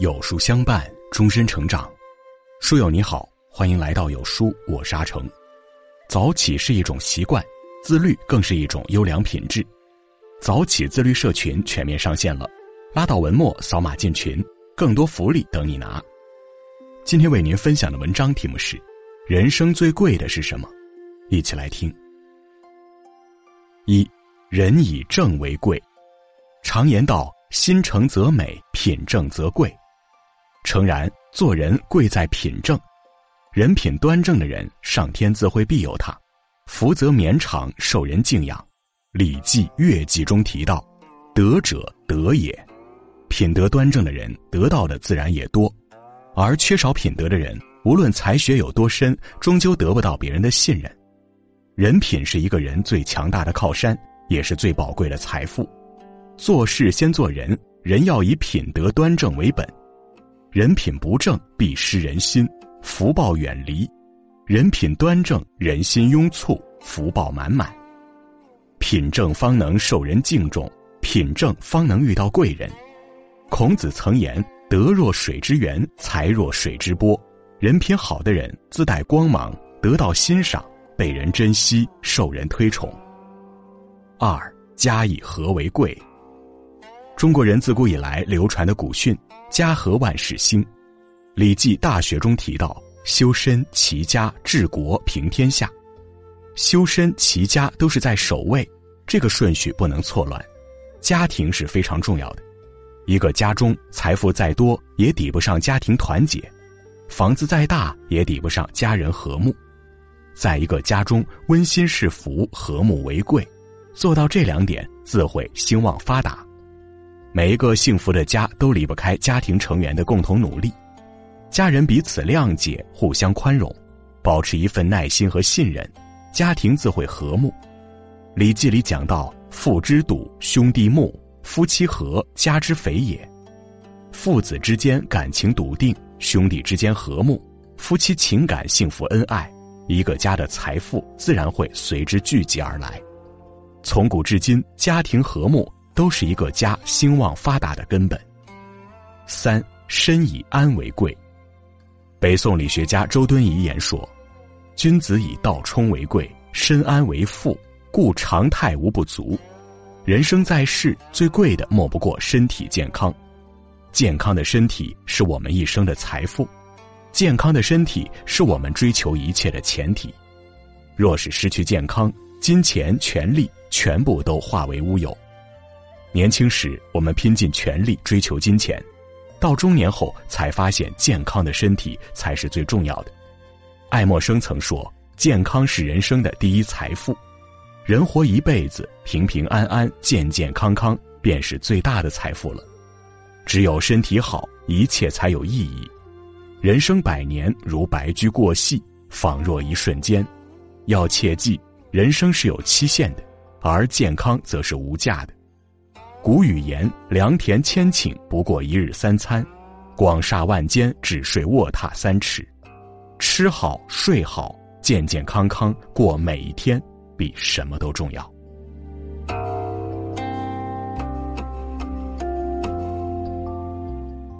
有书相伴，终身成长。书友你好，欢迎来到有书，我是阿成。早起是一种习惯，自律更是一种优良品质。早起自律社群全面上线了，拉到文末扫码进群，更多福利等你拿。今天为您分享的文章题目是：人生最贵的是什么？一起来听。一，人以正为贵。常言道：心诚则美，品正则贵。诚然，做人贵在品正，人品端正的人，上天自会庇佑他，福泽绵长，受人敬仰。《礼记·乐记》中提到：“德者德也。”品德端正的人，得到的自然也多；而缺少品德的人，无论才学有多深，终究得不到别人的信任。人品是一个人最强大的靠山，也是最宝贵的财富。做事先做人，人要以品德端正为本。人品不正，必失人心，福报远离；人品端正，人心拥簇，福报满满。品正方能受人敬重，品正方能遇到贵人。孔子曾言：“德若水之源，才若水之波。”人品好的人自带光芒，得到欣赏，被人珍惜，受人推崇。二家以和为贵。中国人自古以来流传的古训“家和万事兴”，《礼记·大学》中提到：“修身齐家治国平天下。”修身齐家都是在首位，这个顺序不能错乱。家庭是非常重要的，一个家中财富再多也抵不上家庭团结，房子再大也抵不上家人和睦。在一个家中，温馨是福，和睦为贵，做到这两点，自会兴旺发达。每一个幸福的家都离不开家庭成员的共同努力，家人彼此谅解、互相宽容，保持一份耐心和信任，家庭自会和睦。《礼记》里讲到：“父之笃，兄弟睦；夫妻和，家之肥也。”父子之间感情笃定，兄弟之间和睦，夫妻情感幸福恩爱，一个家的财富自然会随之聚集而来。从古至今，家庭和睦。都是一个家兴旺发达的根本。三身以安为贵。北宋理学家周敦颐言说：“君子以道充为贵，身安为富，故常态无不足。人生在世，最贵的莫不过身体健康。健康的身体是我们一生的财富，健康的身体是我们追求一切的前提。若是失去健康，金钱、权力全部都化为乌有。”年轻时，我们拼尽全力追求金钱；到中年后，才发现健康的身体才是最重要的。爱默生曾说：“健康是人生的第一财富。人活一辈子，平平安安、健健康康，便是最大的财富了。只有身体好，一切才有意义。人生百年如白驹过隙，仿若一瞬间。要切记，人生是有期限的，而健康则是无价的。”古语言：“良田千顷，不过一日三餐；广厦万间，只睡卧榻三尺。”吃好睡好，健健康康过每一天，比什么都重要。